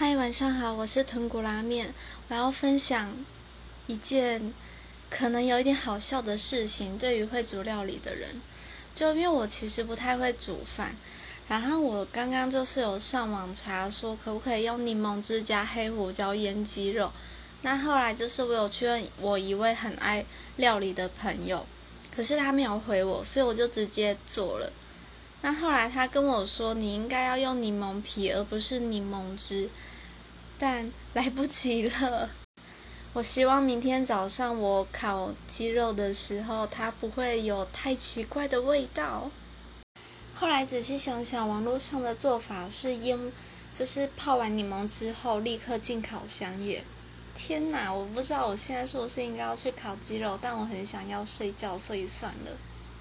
嗨，晚上好，我是豚骨拉面。我要分享一件可能有一点好笑的事情，对于会煮料理的人，就因为我其实不太会煮饭，然后我刚刚就是有上网查说可不可以用柠檬汁加黑胡椒腌鸡肉，那后来就是我有去问我一位很爱料理的朋友，可是他没有回我，所以我就直接做了。那后来他跟我说，你应该要用柠檬皮，而不是柠檬汁，但来不及了。我希望明天早上我烤鸡肉的时候，它不会有太奇怪的味道。后来仔细想想，网络上的做法是腌，就是泡完柠檬之后立刻进烤箱耶。天哪，我不知道我现在是不是应该要去烤鸡肉，但我很想要睡觉，所以算了。